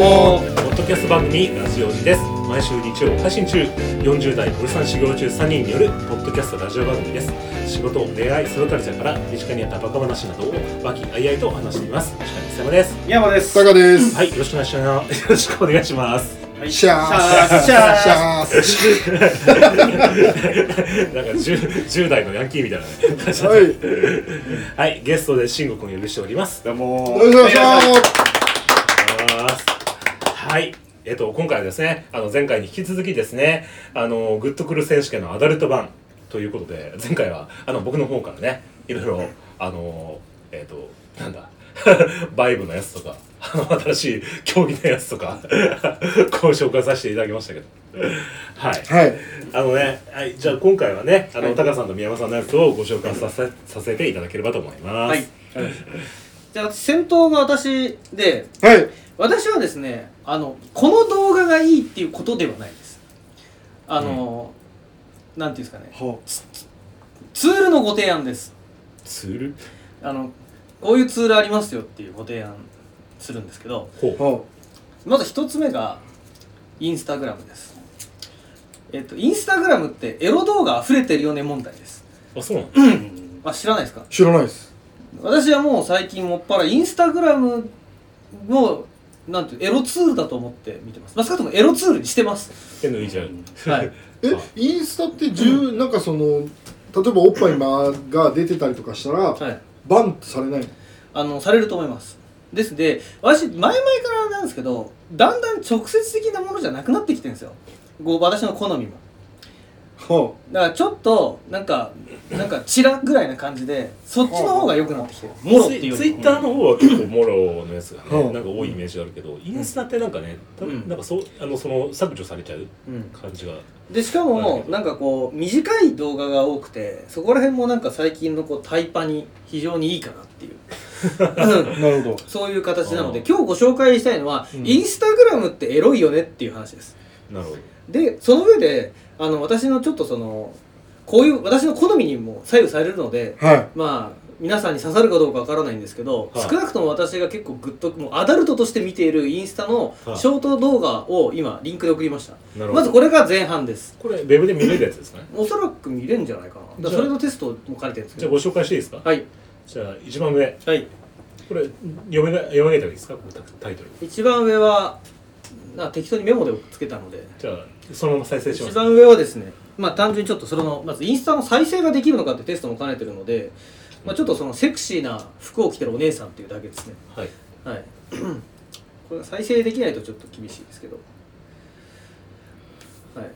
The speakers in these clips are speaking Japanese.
もポッドキャスト番組ラジオジです毎週日曜配信中40代おじさん修行中3人によるポッドキャストラジオ番組です仕事恋愛ソロカルチャーから身近にあったバカ話などを和気あいあいと話しています吉川貴様です宮山です。タカです。はいよろしくお願いしますよろしくお願いしますシャーシャーシャーシャなんか 10, 10代のヤンキーみたいなはい。はいゲストで慎吾君を呼びしておりますどうもお願いします。はい。えっと、今回はですね、あの、前回に引き続きですね、あの、グッとくる選手権のアダルト版ということで、前回は、あの、僕の方からね、いろいろ、あの、えっと、なんだ、バイブのやつとか、あの、新しい競技のやつとか、ご紹介させていただきましたけど。はい。はい。あのね、はい、じゃあ今回はね、あの、タカさんと宮山さんのやつをご紹介させさせていただければと思います。はい。じゃあ先頭が私で、はい。私はですね、あのこの動画がいいっていうことではないです。あの、なんていうんですかね、はツールのご提案です。ツール？あのこういうツールありますよっていうご提案するんですけど、まず一つ目がインスタグラムです。えっとインスタグラムってエロ動画溢れてるよね問題です。あ、そうなのあ知らないですか？知らないです。私はもう最近もっぱらインスタグラムをなんていうエロツールだと思って見てます。まあ、少なくともエロツールにしてます。手抜いちゃう。はい。え、インスタって十、なんかその、例えばおっぱいまが出てたりとかしたら、はい。バンってされないの？あのされると思います。ですで、私前々からなんですけど、だんだん直接的なものじゃなくなってきてるんですよ。こう私の好みも。はだからちょっとなんかなんかチラぐらいな感じで、そっちの方が良くなってきてる。もろっていうよりツイッターの方は結構モロのやつがね、う。んなんか多いイメージがあるけど、インスタってなんかね、たうん。なんかそうあのその削除されちゃううん。感じが。でしかもなんか。こう短い動画が多くてそこら辺もなんか最近のこうタイパに非常にいいかなっていう。う んなるほど。そういう形なので今日ご紹介したいのは、うん。インスタグラムってエロいよねっていう話です。なるほど。でその上であの私のちょっとそのこういう私の好みにも左右されるのではい。まあ皆さんに刺さるかどうかわからないんですけど、はい。少なくとも私が結構グッともうアダルトとして見ているインスタのはい。ショート動画を今リンクで送りました、なるほど。まずこれが前半です。これウェブで見れるやつですかね。おそらく見れるんじゃないかな。だからそれのテストも書いてるんですけど。じゃあご紹介していいですか？はい。じゃあ一番上、はい。これ読めな読めないといいですか、このタイトル。一番上はな適当にメモでつけたので。じゃあそのまま再生します。一番上はですねまあ単純にちょっとそれのまずインスタの再生ができるのかってテストも兼ねてるので、まあ、ちょっとそのセクシーな服を着てるお姉さんっていうだけですね。はい。はい。これが再生できないとちょっと厳しいですけど。はい。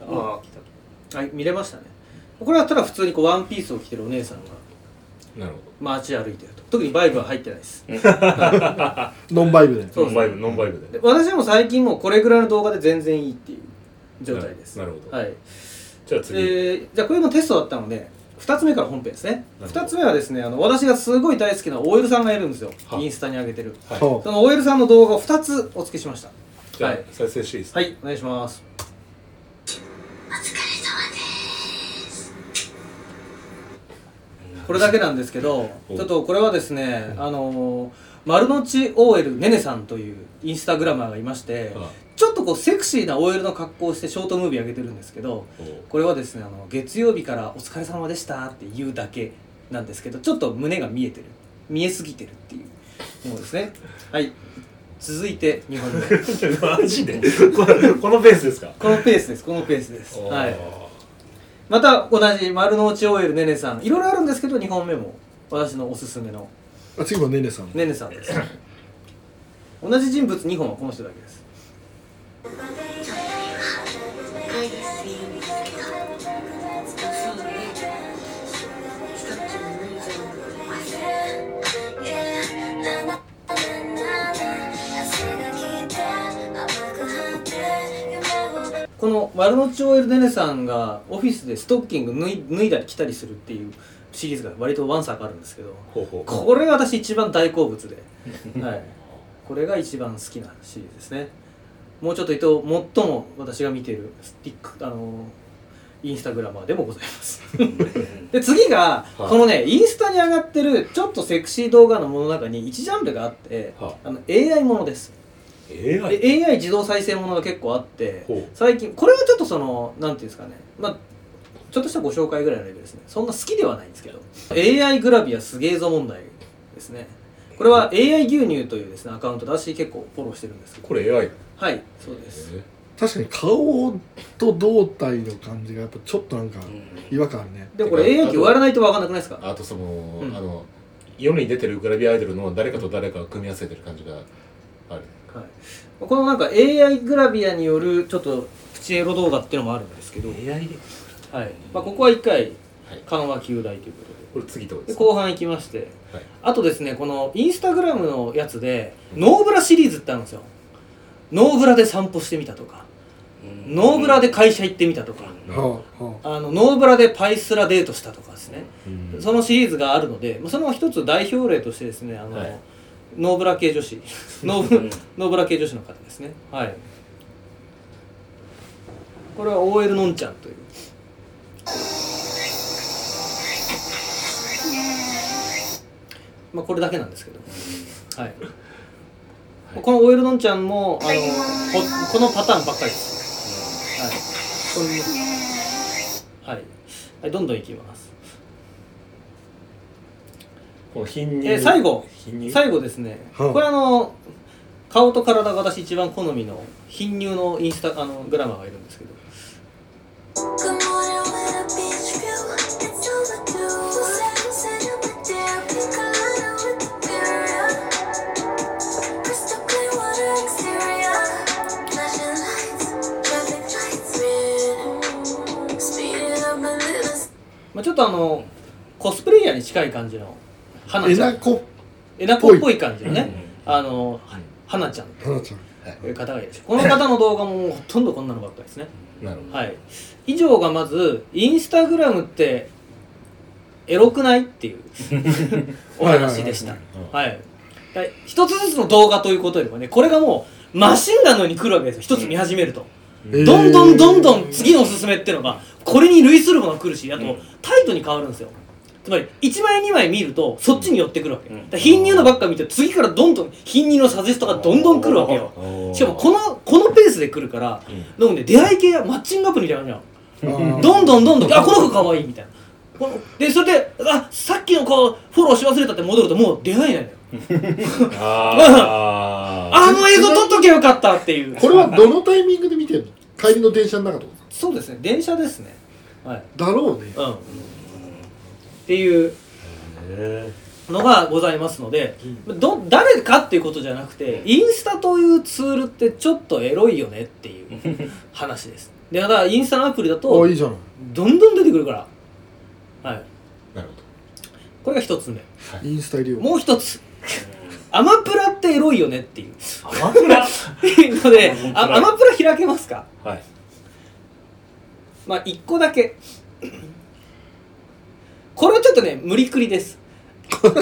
ああ、はい見れましたね。これはただ普通にこうワンピースを着てるお姉さんがなるほ街歩いてると。特にバイブは入ってないです。ノンバイブで。ど。そうノンバイブノンバイブで。で私はもう最近もうこれぐらいの動画で全然いいっていう状態です。なるほど。はい。じゃあ次。えーじゃあこれもテストだったので2つ目から本編ですね。なるほど。2つ目はですねあの私がすごい大好きな OL さんがいるんですよ。はインスタに上げてる。はい。はその OL さんの動画を2つお付けしました。じゃあはい。再生していいですか？はいお願いします。これだけなんですけどお。ちょっとこれはですねあのー丸の内 OL ねねさんというインスタグラマーがいましてあちょっとこうセクシーな OL の格好をしてショートムービー上げてるんですけどおこれはですねあの月曜日から「お疲れ様でした」って言うだけなんですけどちょっと胸が見えてる。見えすぎてるっていうものですね。はい。続いて2本目 マジで？このこのペースですか？このペースです。このペースです。はい。また同じ丸の内 OL ねねさん。いろいろあるんですけど2本目も。私のおすすめの。あ、次はねねさん。ねねさんです。同じ人物2本はこの人だけですこの丸の内 OL ねねさんがオフィスでストッキング脱い脱いだり着たりするっていうシリーズが割とワンサーあるんですけど。これが私一番大好物で、はい、これが一番好きなシリーズですね。もうちょっと言うと最も私が見てるスティックあのインスタグラマーでもございます。で次が、はい。このねインスタに上がってるちょっとセクシー動画のものの中に1ジャンルがあって、はあの AI ものです AI で AI 自動再生ものが結構あって最近これはちょっとそのなんていうんですかね。まあちょっとしたご紹介ぐらいのレベルですね。そんな好きではないんですけど。AI グラビアすげえぞ問題ですね。これは AI 牛乳というですねアカウントで私結構フォローしてるんですけど。これ AI はいそうです。確かに顔と胴体の感じがやっぱちょっとなんか違和感あるね。でもこれ AI って言われないと分かんなくないですか？あとその、うん。あの世に出てるグラビアアイドルの誰かと誰かが組み合わせてる感じがあるはい、このなんか AI グラビアによるちょっとプチエロ動画っていうのもあるんですけど、AI で？はい。まあ、ここは1回はい。閑話休題ということで。これ次どうでですか？後半行きまして。はい。あとですねこのインスタグラムのやつでノーブラシリーズってあるんですよ。ノーブラで散歩してみたとか。ノーブラで会社行ってみたとか。はあはあのノーブラでパイスラデートしたとかですね。うん。そのシリーズがあるのでまあその一つ代表例としてですねあの、はいノーブラ系女子。ノーブノーブラ系女子の方ですね。はい。これは OL のんちゃんという。まあこれだけなんですけど。はい、この OL のんちゃんもあのここのパターンばっかりです。はい。これはい、はい、どんどんいきますえ最後。最後ですね、これあの顔と体が私一番好みの貧乳のインスタあのグラマーがいるんですけど。まあちょっとあのコスプレイヤーに近い感じの。花えちゃなんこ。えなこっぽい感じのね、うん。あの花ちゃん。花ちゃん。とい。う方がいらっしゃるこの方の動画もほとんどこんなのばっかりですね。なるほど。はい。以上がまずインスタグラムってエロくないっていう お話でした。はい。一つずつの動画ということよりもねこれがもうマシンガンのように来るわけですよ。一つ見始めると、えー。どんどんどんどん次のおすすめっていうのがこれに類するものが来るしあとうん。タイトに変わるんですよつまり1枚2枚見るとそっちに寄ってくるわけ、うん。だから貧乳のばっか見て次からどんどん貧乳のサジェストがどんどん来るわけよ。しかもこのこのペースで来るからうん。でもね出会い系やマッチングアプリみたいなのじゃん。あーどんどんどんどんあこの子かわいいみたいな。このでそれであさっきの子フォローし忘れたって戻るともう出会いないのよ。あー。あの映像撮っとけばよかったっていう。これはどのタイミングで見てんの？帰りの電車の中とか？そうですね。電車ですね。はい。だろうね。うんっていうへのがございますので、ど誰かっていうことじゃなくてインスタというツールってちょっとエロいよねっていう 話です。でだからインスタのアプリだあといいじゃない。どんどん出てくるから。はい。ーなるこれが一つ目。インスタ入りを。もう一つ。アマプラってエロいよねっていう。ほどアマプラ？のであアマプラ開けますか？はい。まあ一個だけこれはちょっとね無理くりです。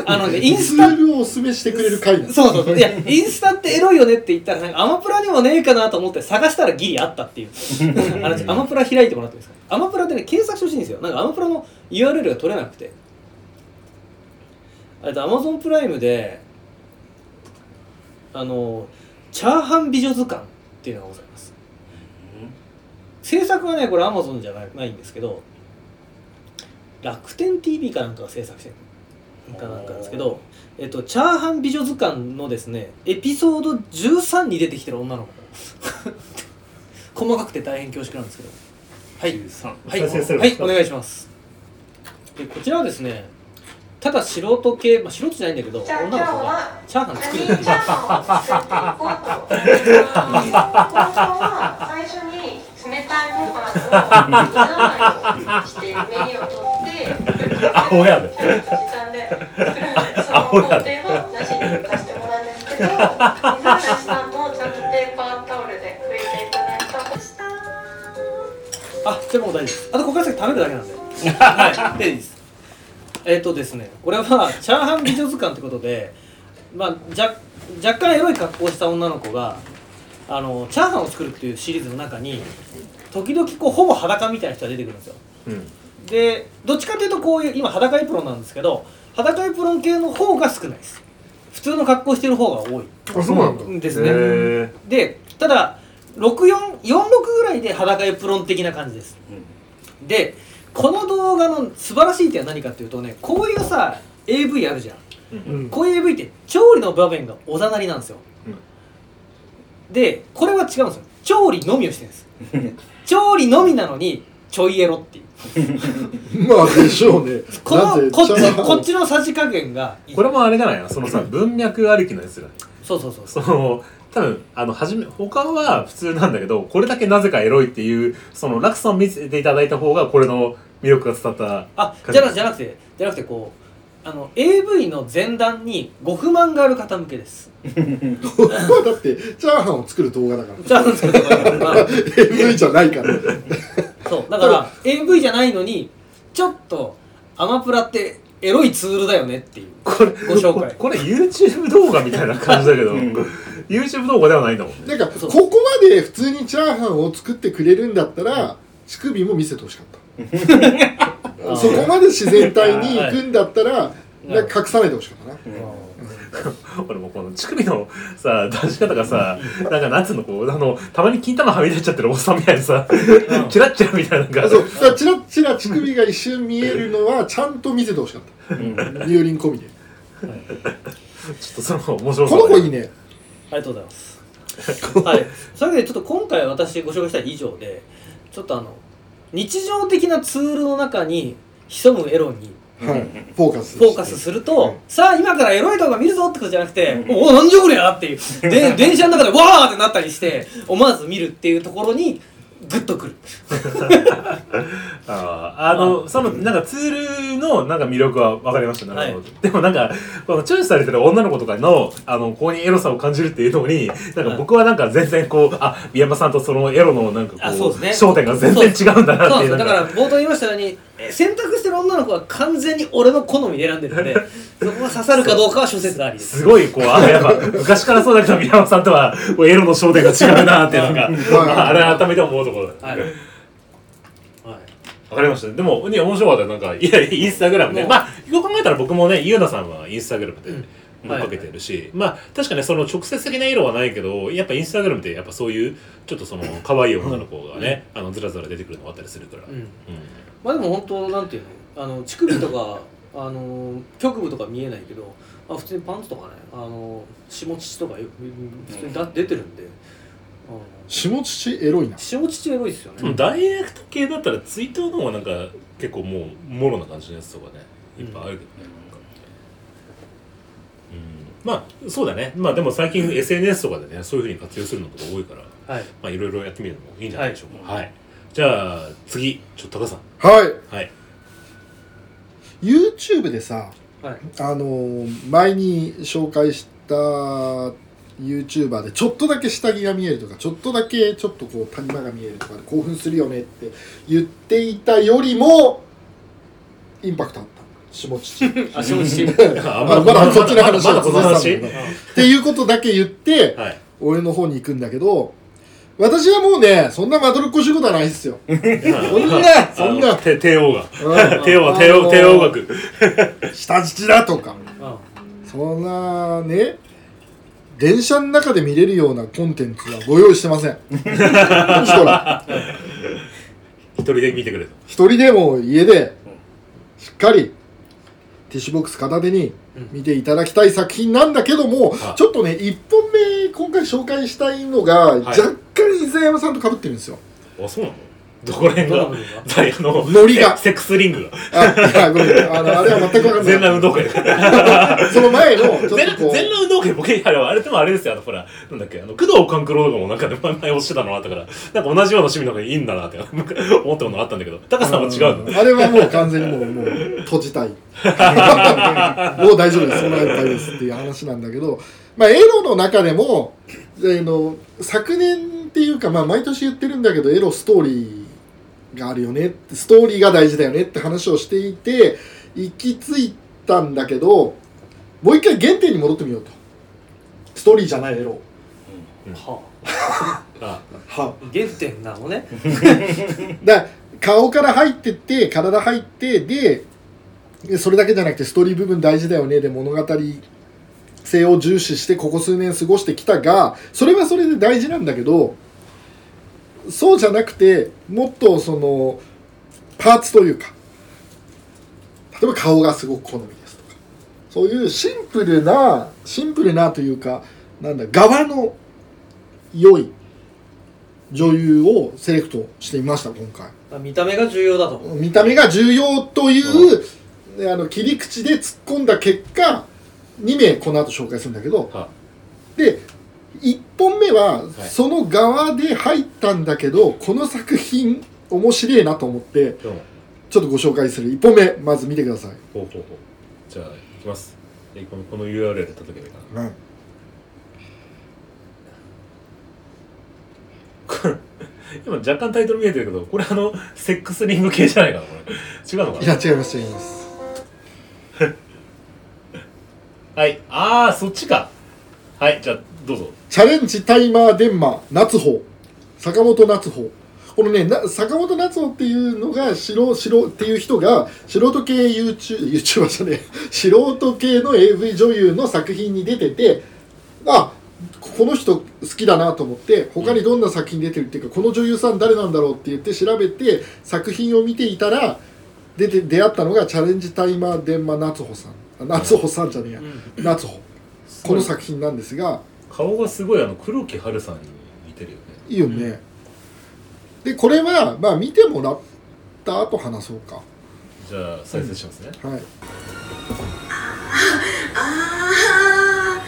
あのねインスタ。ツールをおすすめしてくれる回だそうそうそう。いやインスタってエロいよねって言ったらなんかアマプラにもねえかなと思って探したらギリあったっていう。あのアマプラ開いてもらっていいです。かアマプラでね検索してほしいんですよ。なんかアマプラの URL が取れなくて。えっとアマゾンプライムであのチャーハン美女図鑑っていうのがございます。制作はねこれアマゾンじゃないないんですけど楽天 TV かなんかが制作してるかなんかなんですけど、えっと、チャーハン美女図鑑のですねエピソード13に出てきてる女の子。細かくて大変恐縮なんですけど。はい。13はい、お願いします。でこちらはですねただ素人系、まあ、素人じゃないんだけど女の子がチャーハン作るっていう何チャーハンを作っていこうと。本当は最初に冷たいご飯を煮ないようにしてメニューを取って、アホやで。時短で作るので、その工程はなしにさせてもらうんですけど、水原さんもちゃんとペーパータオルで拭いていただいたとした。あじゃあもう大丈夫です。あとここから先食べるだけなんで。はい。でいいです。えっ、とですねこれはチャーハン美女図鑑ってことでまあ若若干エロい格好をした女の子があのチャーハンを作るっていうシリーズの中に時々こうほぼ裸みたいな人が出てくるんですよ。うんでどっちかというとこういう今裸エプロンなんですけど裸エプロン系の方が少ないです。普通の格好してる方が多い。あそうなんだ。ですね。へでただ6446ぐらいで裸エプロン的な感じです、でこの動画の素晴らしい点は何かっていうとねこういうさ AV あるじゃん。うん。こういう AV って調理の場面がおざなりなんですよ、でこれは違うんですよ。調理のみをしてるんです。調理のみなのにちょいエロっていう まあでしょうね。このこっちチャーハンこっちのさじ加減がいい。これもあれじゃないのそのさ文脈ありきのやつがそうそうそうそう。その多分あの初め他は普通なんだけどこれだけなぜかエロいっていうその落差を見せていただいた方がこれの魅力が伝わったあじ。ゃなじゃなくてじゃなくてこうあの AV の前段にご不満がある方向けです。だってチャーハンを作る動画だから。じゃあなんですけどまあ AV じゃないからそう。だから AV じゃないのにちょっとアマプラってエロいツールだよねっていう。これご紹介。これ YouTube 動画みたいな感じだけど YouTube 動画ではないんだもんね。なんかここまで普通にチャーハンを作ってくれるんだったら乳首も見せてほしかった。そこまで自然体に行くんだったらい。なんか隠さないでほしかったな 俺もこの乳首のさ出し方がさなんかなんつうのこうあのたまに金玉はみ出ちゃってるおっさんみたいなさチラッチラみたいななんかあそうだチラッチラ乳首が一瞬見えるのはちゃんと見せてほしかった。乳輪込みで。ちょっとその面白この子いいね。ありがとうございます。はい、それでちょっと今回私ご紹介したい以上でちょっとあの日常的なツールの中に潜むエロにはい。フォーカスフォーカスすると、さあ今からエロい動画見るぞってことじゃなくて、おおなんじゃこりゃっていう。で 電車の中でわーってなったりして思わず見るっていうところにグッとくる。あーあのそのなんかツールのなんか魅力は分かりましたなるほど、でもなんかこのチョイスされてる女の子とかのあのここにエロさを感じるっていうのになんか僕はなんか全然こうあ宮山さんとそのエロのなんかこうあそうですね。焦点が全然違うんだなっていうなんそうなんですよだから冒頭言いましたようにえ選択してる女の子は完全に俺の好みで選んでるんで そこが刺さるかどうかは諸説ありです。すごいこう。あやっぱ昔からそう。だけど宮山さんとはこう。エロの焦点が違う。なっていう。のがはい改めて思う。ところはい、はいわかりましたでもね面白かったなんかいやインスタグラムねまあよく考えたら僕もねゆう。なさんはインスタグラムでう。ん追っかけてるし、まあ確かにその直接的な色はないけどやっぱインスタグラムってやっぱそう。いう。ちょっとその可愛い女の子がね、あのずらずら出てくるのがあったりするから、う。んう。んまあでも本当なんていうの？あの乳首とか あの局部とか見えないけどあ普通にパンツとかねあの下乳とかよ普通にだ出てるんで、下乳エロいな。下乳エロいですよね、ダイレクト系だったらツイートの方がなんか結構もうもろな感じのやつとかねいっぱいあるけどね、なんか。うん。まあそうだね。まあでも最近 SNS とかでねそういうふうに活用するのとか多いからはい。まあいろいろやってみるのもいいんじゃないでしょうか。はい、じゃあ次ちょっと高さん。はい。はい。YouTube でさはい。あのー前に紹介した YouTuber でちょっとだけ下着が見えるとかちょっとだけちょっとこう谷間が見えるとかで興奮するよねって言っていたよりもインパクトあった。下乳 あ下乳 あまだまだこっちの話まだこの話？っていうことだけ言ってはい。俺の方に行くんだけど私はもうねそんなまどろっこしいことはないっすよ。そんなそんな。帝帝王が。うん。帝王帝王帝王学。下乳だとか。あそんなね電車の中で見れるようなコンテンツはご用意してません。一人 で見てくれと。一人でも家でしっかりティッシュボックス片手に見ていただきたい作品なんだけども、はい。ちょっとね1本目今回紹介したいのが、若干伊沢山さんと被ってるんですよ。あそうなの？どこら辺が？どの部分が？誰あのノリが？セセックスリングが。あごめん。あのあれは全く分かんない。全裸運動会。その前の全裸運動会僕あれあれでもあれですよ。あのほらなんだっけ？あの工藤官九郎とかもなんかね前前押してたのあったから。なんか同じような趣味のがいいんだなって思ったことがあったんだけど。タカさんは違うのあれはもう完全にもうもう閉じたい。もう大丈夫です。そんないっぱいですっていう話なんだけど。まあエロの中でもあの昨年っていうかまあ毎年言ってるんだけどエロストーリーがあるよねストーリーが大事だよねって話をしていて行き着いたんだけどもう一回原点に戻ってみようと。ストーリーじゃないエロ。はあ。は原点なのね。だから顔から入ってって体入ってででそれだけじゃなくてストーリー部分大事だよねで物語性を重視してここ数年過ごしてきたがそれはそれで大事なんだけどそうじゃなくてもっとそのパーツというか例えば顔がすごく好みですとかそういうシンプルなシンプルなというかなんだ側の良い女優をセレクトしてみました今回。あ見た目が重要だと見た目が重要という、あの切り口で突っ込んだ結果2名この後紹介するんだけどはで1本目ははい。その側で入ったんだけど、この作品面白いなと思ってちょっとご紹介する。1本目まず見てください、ほうほうほう。じゃあいきます。えこのこの URL 叩けばいいかなうん。これ 今若干タイトル見えてるけどこれあのセックスリング系じゃないかなこれ。違うのかな？いや違います違います。はい。ああそっちか。はいじゃあどうぞ。チャレンジタイマーデンマ夏穂坂本夏穂このねな坂本夏穂っていうのが素人っていう人が素人系 YouTube YouTuber じゃねえ。素人系の AV 女優の作品に出ててあこの人好きだなと思って他にどんな作品出てるっていうかこの女優さん誰なんだろうって言って調べて作品を見ていたら出て出会ったのがチャレンジタイマーデンマ夏穂さん。あ夏穂さんじゃねえや、夏穂この作品なんですが顔がすごいあの黒木華さんに似てるよね。いいよね、でこれはまあ見てもらった後話そうか。じゃあ再生しますね、はい。ああ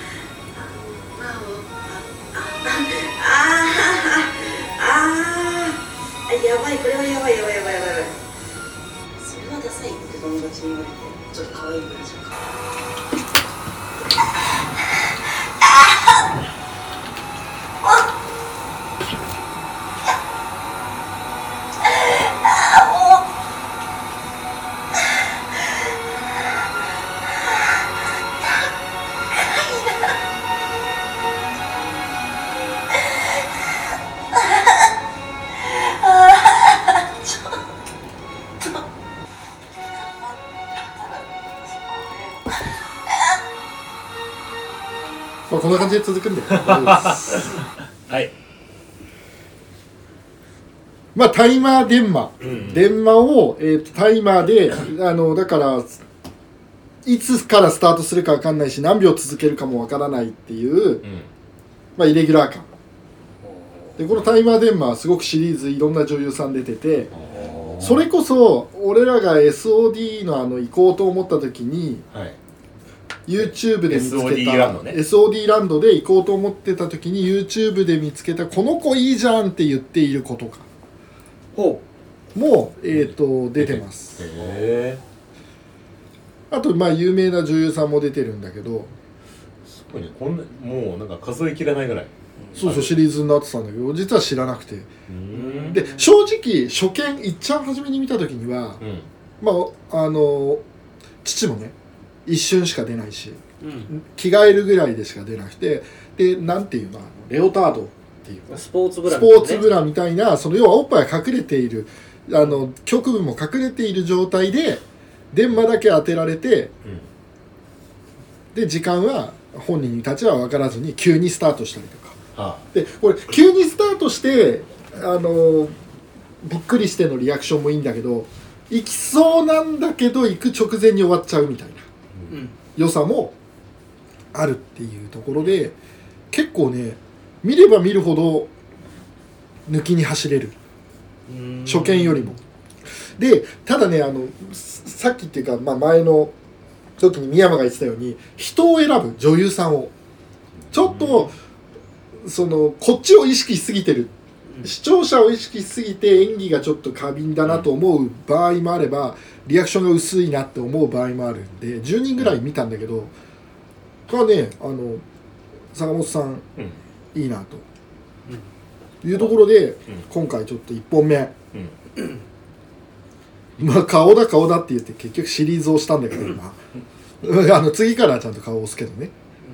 じで続くんで。はい。まあタイマー電話、うん。電話を、えーとタイマーであのだからいつからスタートするか分かんないし何秒続けるかも分からないっていう、うん。まあ、イレギュラー感。でこのタイマー電話はすごくシリーズいろんな女優さん出ててそれこそ俺らが SOD のあの行こうと思った時にはい YouTube で見つけた SOD ランドね。SOD ランドで行こうと思ってた時に YouTube で見つけたこの子いいじゃんって言っている子とかほも、えー、と出てます。へえあとまあ有名な女優さんも出てるんだけど。すごいねこんなもうなんか数えきれないぐらい。そうそうシリーズになってたんだけど実は知らなくて。うん。で正直初見いっちゃん初めに見た時にはうん。まああの父もね一瞬しか出ないしう、うん、着替えるぐらいでしか出なくてでなんていうのレオタードっていう。かスポーツブラスポーツブラみたいなその要はおっぱいが隠れているあの局部も隠れている状態で電話だけ当てられてうん。で時間は本人たちは分からずに急にスタートしたりとか。はでこれ急にスタートしてあのびっくりしてのリアクションもいいんだけど行きそうなんだけど行く直前に終わっちゃうみたいな。うん良さもあるっていうところで結構ね見れば見るほど抜きに走れる。うん。初見よりも。でただねあのささっきっていうか、まあ、前の時に宮山が言ってたように人を選ぶ女優さんを。ちょっとそのこっちを意識しすぎてるうん視聴者を意識しすぎて演技がちょっと過敏だなと思う場合もあればリアクションが薄いなって思う場合もあるんで10人ぐらい見たんだけどこれはねあの坂本さんうんいいなと。いうところでうん今回ちょっと1本目。まあ顔だ顔だって言って結局シリーズをしたんだけど今。あの次からはちゃんと顔を押すけどね。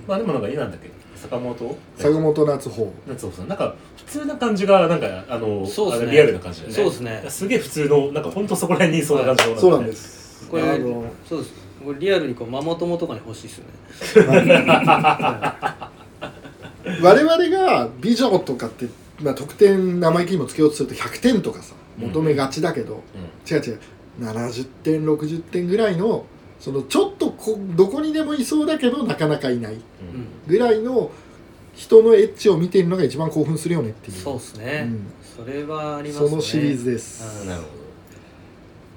まあでもなんかいいなんだっけ。坂本？坂本夏穂。夏穂さん。なんか普通な感じがなんかあのそうっすね。リアルな感じだよね。そうっすね。すげえ普通のなんか本当そこら辺にいそうな感じのそうなんです。これあのそうです。これリアルにこうママ友とかに欲しいですよね。我々が美女とかって、まあ、得点生意気にもつけようとすると100点とかさ求めがちだけど、違う違う。70点60点ぐらいのそのちょっとこどこにでもいそうだけどなかなかいないうん。ぐらいの人のエッジを見ているのが一番興奮するよねっていう。そうですね、うん。それはありますね。そのシリーズです、うん。なるほ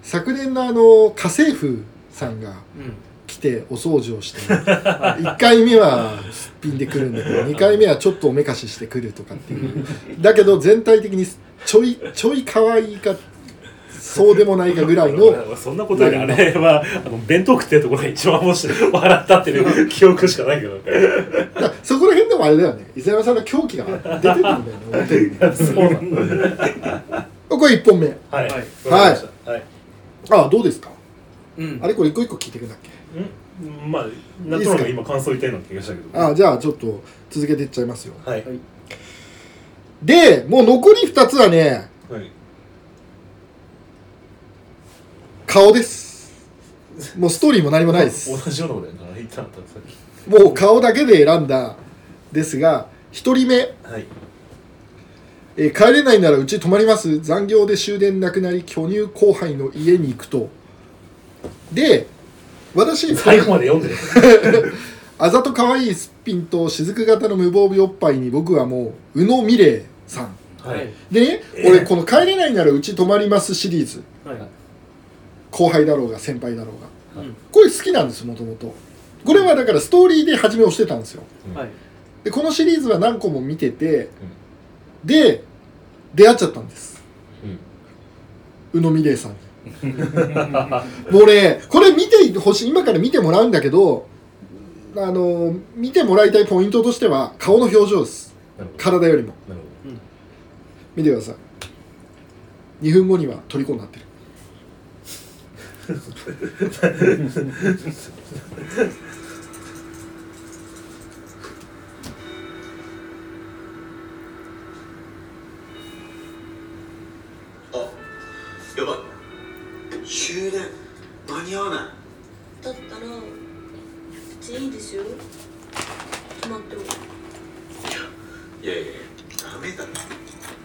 昨年のあの家政婦さんがうん来てお掃除をして1回目はすっぴんで来るんだけど2回目はちょっとおめかししてくるとかっていう。だけど全体的にちょいちょい可愛いかそうでもないかぐらいのど そんなことよりあれはあの弁当食ってるところが一番面白い。笑ったっていう記憶しかないけどそこら辺でもあれだよね。伊沢さんの狂気が出てるんだよね表に。ねそうなんだこれ1本目。はい。はい。はい。ああどうですか？うん。あれこれ一個一個聞いていくんだっけ？うん。まあなんとなく今感想言いたいなって気がしたけど。ああじゃあちょっと続けていっちゃいますよ。はい。でもう残り2つはねはい顔です。もうストーリーも何もないです。同じようなことやな言ったんださっき。もう顔だけで選んだですが1人目、はい。えー帰れないならうち泊まります。残業で終電なくなり巨乳後輩の家に行くと。で私最後まで読んでる。あざと可愛いすっぴんと雫型の無防備おっぱいに僕はもう宇野美玲さん。はい。でね、俺この「帰れないならうち泊まります」シリーズ。はい後輩だろうが先輩だろうが。うん。これ好きなんですもともとこれはだからストーリーで初めをしてたんですよ。はい。でこのシリーズは何個も見てて、で出会っちゃったんです。宇野美玲さんに。もうねこれ見てほしい今から見てもらうんだけどあの見てもらいたいポイントとしては顔の表情です。体よりも。見てください。2分後には虜になってる。あ やばい。終電。間に合わない。だったらいいですよ。泊まってもいやいやいやダメだろ。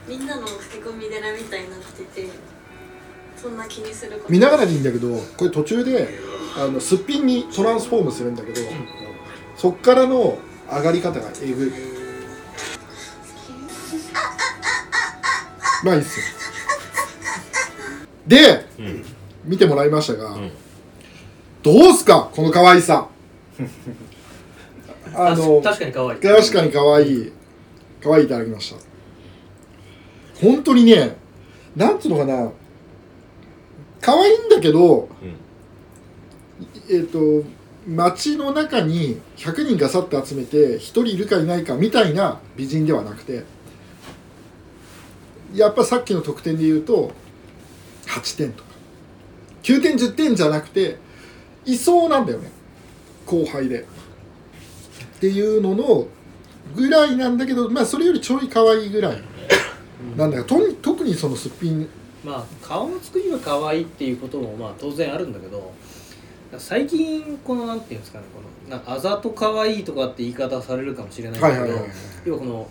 みんなの駆け込み寺みたいになっててそんな気にすること。見ながらでいいんだけどこれ途中であのすっぴんにトランスフォームするんだけど、そっからの上がり方がえぐい。まあいいっすよ。でうん見てもらいましたが、うん。どうすか？この可愛さ。あの確かに可愛い。確かに可愛い。可愛いいただきました。本当にねなんつうのかな可愛いんだけどえっ、と街の中に100人がさって集めて1人いるかいないかみたいな美人ではなくてやっぱさっきの得点で言うと8点とか9点10点じゃなくていそうなんだよね。後輩で。っていうののぐらいなんだけどまあそれよりちょい可愛いぐらい。なんだよとに特にそのすっぴんまあ顔の作りが可愛いっていうこともまあ当然あるんだけど最近このなんていうんですかねこのなあざと可愛いとかって言い方されるかもしれないんだけど、はいはいはいはい要はこの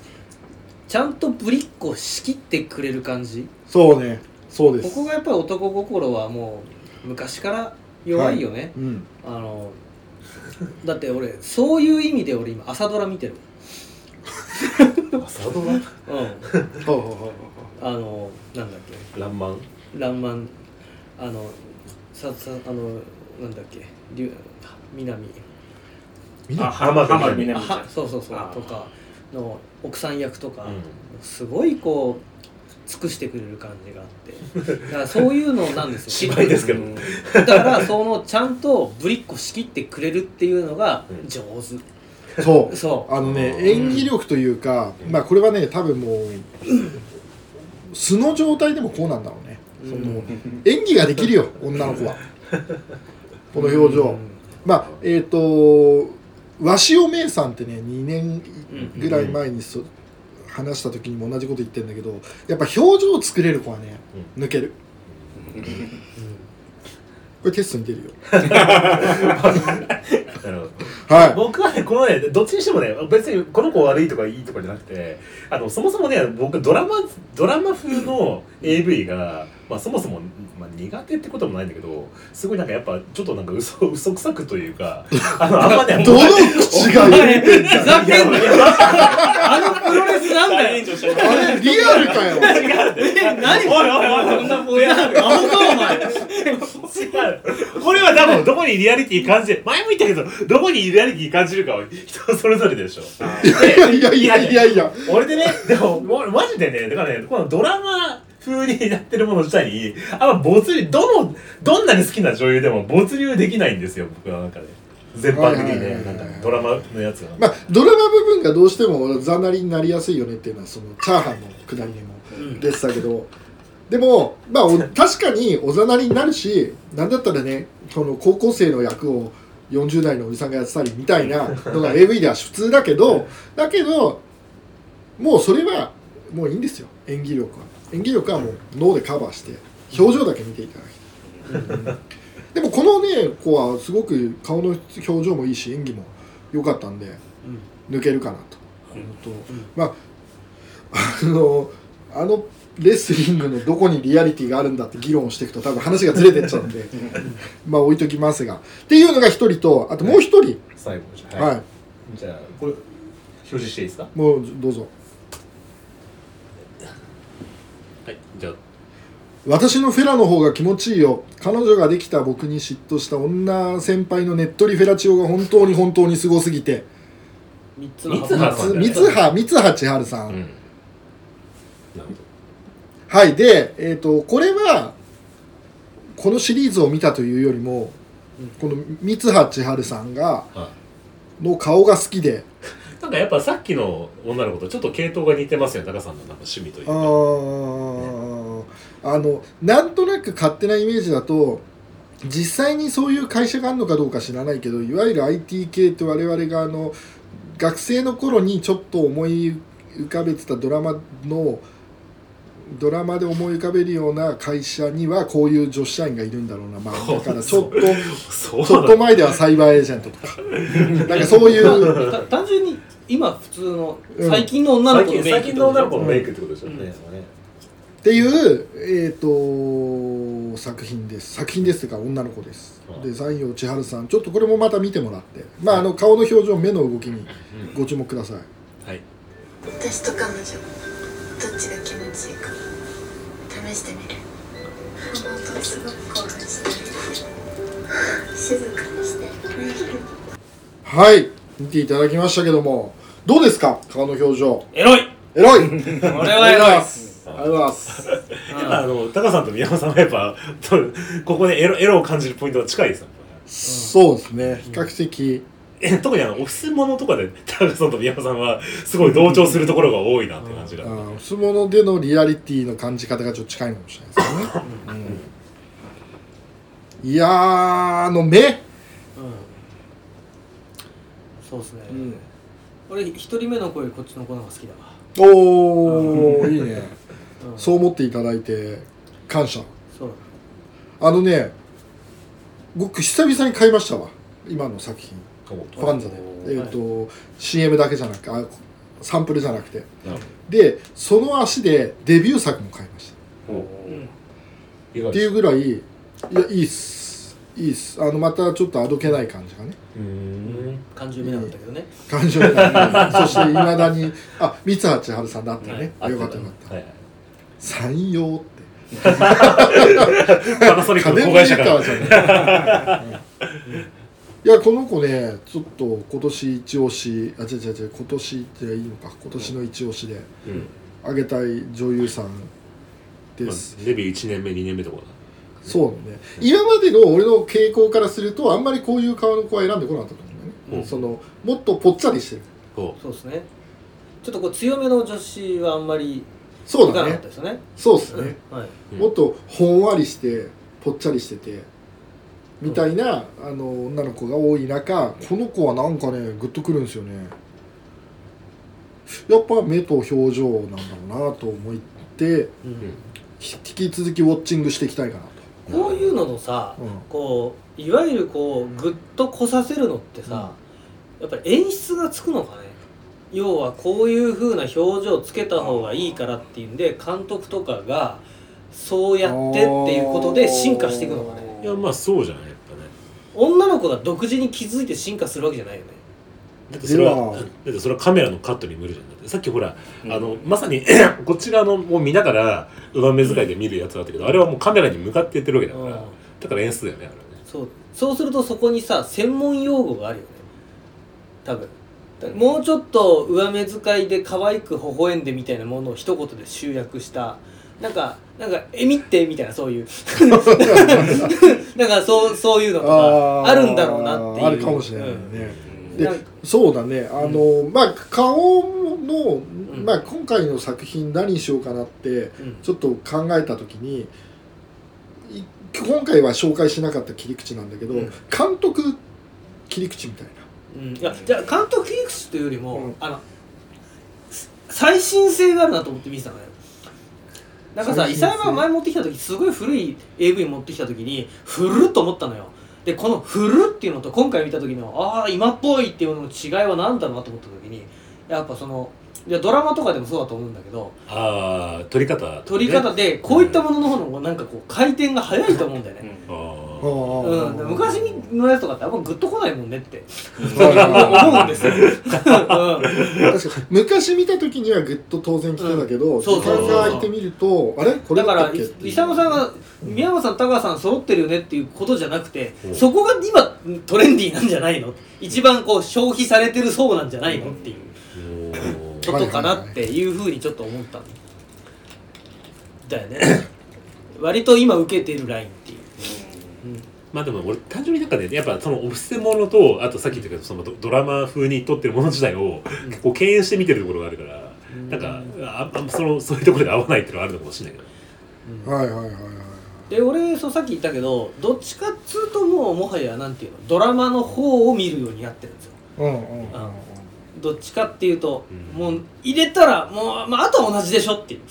ちゃんとぶりっ子仕切ってくれる感じ。そうね。そうです。ここがやっぱり男心はもう昔から弱いよね、うん。あのだって俺そういう意味で俺今朝ドラ見てる。朝ドラ？うん あのなんだっけ？ランマン「らんまん」あのささあのなんだっけ？りゅ南みんな浜辺浜辺美波あはそうそうそう。とかの奥さん役とか、うん。すごいこう尽くしてくれる感じがあって。だからそういうのなんですよ。芝居ですけど。うん。だからそのちゃんとぶりっ子仕切ってくれるっていうのがうん。上手、そう。そう。あのね演技力というか、まあこれはね多分もう素の状態でもこうなんだろうね、その演技ができるよ女の子は。この表情、うん。まあえっ、と鷲尾芽さんってね2年ぐらい前にそ、話した時にも同じこと言ってるんだけどやっぱ表情を作れる子はね、抜ける、これテストに出るよ なるほど。はい。僕はねこのねどっちにしてもね別にこの子悪いとかいいとかじゃなくてあのそもそもね僕ドラマドラマ風の AV が、まあ、そもそも、まあ、苦手ってこともないんだけどすごいなんかやっぱちょっとなんか嘘嘘くさくというか あのあんまね どの口が言ってんだふざけんなよ。あのプロレスなんだよ。あれリアルかよ。え何おいおいおいこんなぼやアホかお前違うこれは多分どこにリアリティ感じる前も言ったけどどこにリアリティ感じるかは人それぞれでしょいやいやいやいやいや俺でねでももうマジでねだからねこのドラマ風にやってるもの自体にあんま没入どのどんなに好きな女優でも没入できないんですよ僕はなんかね。全般的にねなんかドラマのやつが、まあドラマ部分がどうしてもざなりになりやすいよねっていうのはそのチャーハンのくだりでも出てたけど、でもまあお 確かにおざなりになるしなんだったらねその高校生の役を40代のおじさんがやってたりみたいなのが AV では普通だけど だけどもうそれはもういいんですよ。演技力は。演技力はもう脳でカバーして表情だけ見ていただきたい。でもこのね子はすごく顔の表情もいいし演技も良かったんで、抜けるかなと。思うと、まああのあのレスリングのどこにリアリティがあるんだって議論をしていくと多分話がずれてっちゃうんでまあ置いときますが。っていうのが一人とあともう一人、最後じゃはい。じゃあこれ表示していいですか？もうどうぞはいじゃあ私のフェラの方が気持ちいいよ。彼女ができた僕に嫉妬した女先輩のねっとりフェラチオが本当に本当にすごすぎて。三葉さん三つ葉三葉千春さん、うん。なるほはいでえっ、とこれはこのシリーズを見たというよりも、この三葉千春さんがの顔が好きで。い、なんかやっぱさっきの女の子とちょっと系統が似てますよね高さんのなんか趣味というあかーあのなんとなく勝手なイメージだと実際にそういう会社があるのかどうか知らないけどいわゆる IT 系って我々があの学生の頃にちょっと思い浮かべてたドラマのドラマで思い浮かべるような会社にはこういう女子社員がいるんだろうな。まあだからちょっとそうちょっと前ではサイバーエージェントとか。なんかそういうた単純に今普通のうん。最近の女の最子のメイクってことですよね、うんっていう、えー、と作品です。作品ですというか女の子です。うんで山陽千春さん。ちょっとこれもまた見てもらって。まああの顔の表情目の動きにご注目ください。はい。私と彼女どっちが気持ちいいか。試してみる。本当すごく興奮して。る静かにしてはい。見ていただきましたけども。どうですか？顔の表情。エロい。エロい。これはエロいありがとうございます。あの高さんと宮山さんはやっぱとここでエロエロを感じるポイントが近いですよそうですね。比較的。え特にあのオフィスものとかで高さんと宮山さんはすごい同調するところが多いなって感じが、あー相撲でのリアリティの感じ方がちょっと近いのかもしれないですよね、うん。いやーあの目。うん。そうですね、ん。俺一人目の子よりこっちの子の方が好きだわ。おおいいねうん。そう思っていただいて感謝。そう。あのね僕久々に買いましたわ。今の作品。ファンザで。えっ、と、CM だけじゃなくてあサンプルじゃなくて。なるほでその足でデビュー作も買いましどおいかたっていうぐらいいやいいっす。いいっす。あのまたちょっとあどけない感じがね。うーん。感情見なかったけどね。感情がそしていまだにあ三葉千春さんだったね、はい。よかったよかった、はいはい山陽って。パナソニックの子会社からカーじゃない。いやこの子ねちょっと今年一押しあ違う違う違う今年っていいのか。今年の一押しでうん。あげたい女優さんでます、あデビュー1年目2年目とかだ。そうね。今までの俺の傾向からするとあんまりこういう顔の子は選んでこなかったと思うんだよね、うん。そのもっとぽっちゃりしてる。こそうですね。ちょっとこう強めの女子はあんまりそうだね。ですよね。そうですね、はい、うん。もっとほんわりしてぽっちゃりしててみたいな、あの女の子が多い中この子はなんかねグッとくるんですよね。やっぱ目と表情なんだろうなと思ってうん。ひ引き続きウォッチングしていきたいかなと、こういうののさうん。こういわゆるこうグッとこさせるのってさ、やっぱり演出がつくのかね要はこういう風な表情つけた方がいいからっていうんで監督とかがそうやってっていうことで進化していくのかね。いやまあそうじゃないやっぱね。女の子が独自に気づいて進化するわけじゃないよね。だってそれはだってそれはカメラのカットに無理じゃん。だってさっきほら、うん。あのまさに こっち側のを見ながら上目遣いで見るやつだったけど、あれはもうカメラに向かって言ってるわけだから、うん。だから演出だよねあれはね。そう。そうするとそこにさ専門用語があるよね。多分もうちょっと上目遣いで可愛く微笑んでみたいなものを一言で集約した。なんかなんかえみってみたいなそういう。なんかそうそういうのとかあるんだろうなっていう。あるかもしれないね、でなんそうだね。あの、まあ顔の、ん。まあ、今回の作品何にしようかなってうん。ちょっと考えた時にい今回は紹介しなかった切り口なんだけど、うん。監督切り口みたいなうん。いやじゃあ監督切り口というよりも、うん。あの最新性があるなと思って見てたのよなんかさ伊最新性。佐山が前持ってきた時すごい古い AV 持ってきた時に古っと思ったのよ。でこの古っていうのと今回見た時のああ今っぽいっていうのの違いは何だろうなと思った時にやっぱそのいやドラマとかでもそうだと思うんだけどああ撮り方、ね、撮り方でこういったものの方のなんかこう回転が早いと思うんだよね、ああーうん、で昔のやつとかってあんまグッとこないもんねって。思うんですよ、うん。確かに昔見た時にはグッと当然来てたけど、うん。そう時そうそう。間が空いてみるとあれ？これ？だからだったっけっていう伊佐山さんが宮山さん高橋さん揃ってるよねっていうことじゃなくてうん。そこが今トレンディーなんじゃないの？一番こう消費されてるそうなんじゃないのっていう。ことかなっていうふうにちょっと思ったんだよね。割と今受けてるラインまあでも俺単純になんかねやっぱそのお布施ものとあとさっき言ったけどそのドドラマ風に撮ってるもの自体を結構敬遠して見てるところがあるから、うん。なんかああそのそういうところで合わないっていうのはあるのかもしれないけど。はいはいはいはい。で俺そうさっき言ったけどどっちかっつうともうもはやなんていうのドラマの方を見るようになってるんですよ。うんうんうんどっちかっていうと、うん。もう入れたらもう、まあ、あとは同じでしょっていう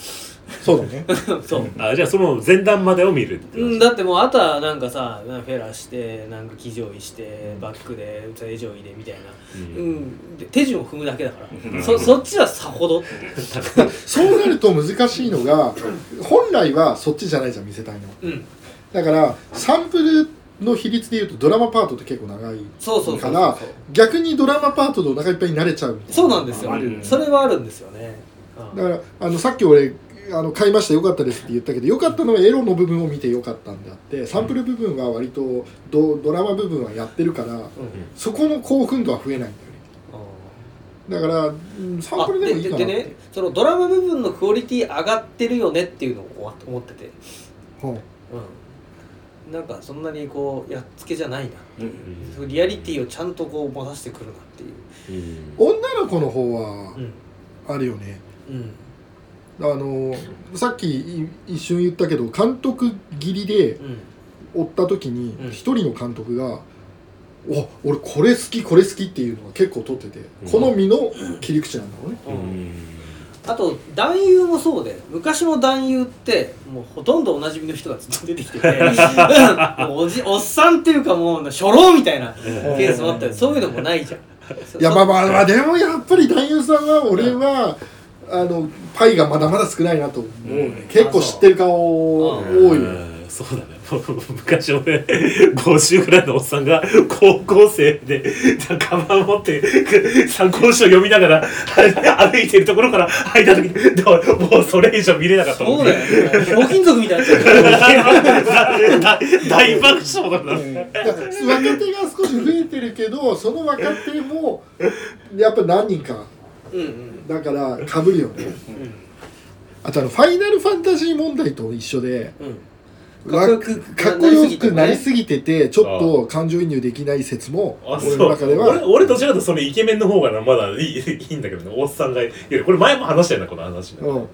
そうだね。そう、あじゃあその前段までを見るってう。ん、だってもうあとはなんかさフェラしてなんか騎乗位してバックで正常位でみたいな、ううん。ん、で手順を踏むだけだから、うん。そそっちはさほど。そうなると難しいのが本来はそっちじゃないじゃん見せたいの。うん。だからサンプルの比率でいうとドラマパートって結構長いそうそうから逆にドラマパートでお腹いっぱいになれちゃうみたいな。そうなんですよ、あるそれはあるんですよね、うん。だからあのさっき俺あの買いました。よかったですって言ったけどよかったのはエロの部分を見てよかったんであってサンプル部分は割とドドラマ部分はやってるからそこの興奮度は増えないんだよね。だから、うんサンあプルでもいいでかなって。でねそのドラマ部分のクオリティ上がってるよねっていうのを思ってて、う。んうん、なんかそんなにこうやっつけじゃないなっていう、うん。そうリアリティをちゃんとこう持たせてくるなっていう、うん。女の子の方はうん。あるよね。うんあのさっきい一瞬言ったけど監督切りでうん、追った時にうん。一人の監督が「お俺これ好きこれ好き」っていうのが結構撮っててうん。好みの切り口なんだろうね。うん。あと男優もそうで昔の男優ってもうほとんどおなじみの人がずっと出てきてて おじおっさんっていうかもう初老みたいなケースもあったりそういうのもないじゃん。いやまあまあまあでもやっぱり男優さんは俺はあのパイがまだまだ少ないなと。思うね、うん。結構知ってる顔多いよ、うんそうだね。昔俺50ぐらいのおっさんが高校生でカバン持って参考書読みながら 歩いてるところから入った時にでももうそれ以上見れなかったもんそうだよ。ひょうきん族みたいになっちゃう大大爆笑だな、うん。だから若手が少し増えてるけどその若手もやっぱ何人かうんうんだからかぶるよね。あとあのファイナルファンタジー問題と一緒でうん。わかっこよくかっこよくなりぎすぎててちょっと感情移入できない説もあ俺の中では。俺俺どちらかとそのイケメンの方がなまだいい いいんだけどね。おっさんがいる。これ前も話したよなこの話ね。うん。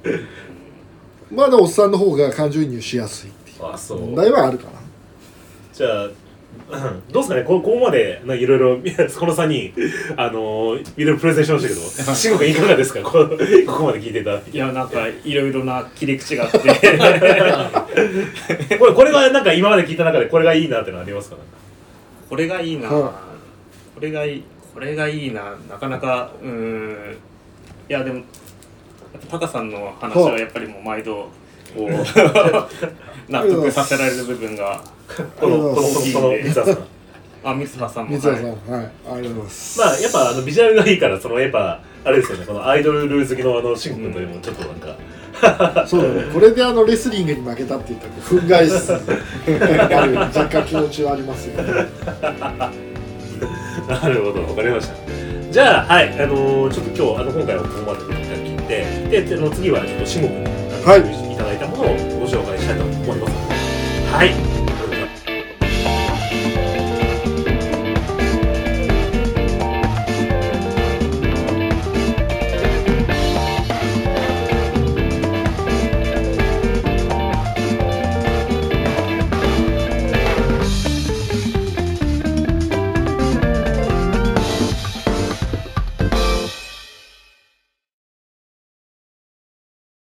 まだおっさんの方が感情移入しやすいっていう。問題はあるかな。じゃあうん。どうですかね？こここまでいろいろこの3人あのーいろいろプレゼンしましたけど 慎吾君いかがですか？ここここまで聞いていた。だいていやなんかいろいろな切り口があって。これこれがなんか今まで聞いた中でこれがいいなってのありますか？これがいいな、はこれがいいこれがいいな。なかなかうーん。いやでもタカさんの話はやっぱりもう毎度こう 納得させられる部分がこのこのこの三沢さん。あ三葉さんも三沢さんはい。はい、ありがとうございます。まあやっぱあのビジュアルがいいからそのやっぱあれですよね。このアイドルルー好きのあの慎吾君というのもちょっとなんか、そうだね。これであのレスリングに負けたって言ったら憤慨すある若干気持ちはありますよね。なるほど、わかりました。じゃあ、はい、あのーちょっと今日、あの、今回はここまで聞いて、で、あの次はちょっと、しもくんに、あのはいいただいたものをご紹介したいと思います。はい、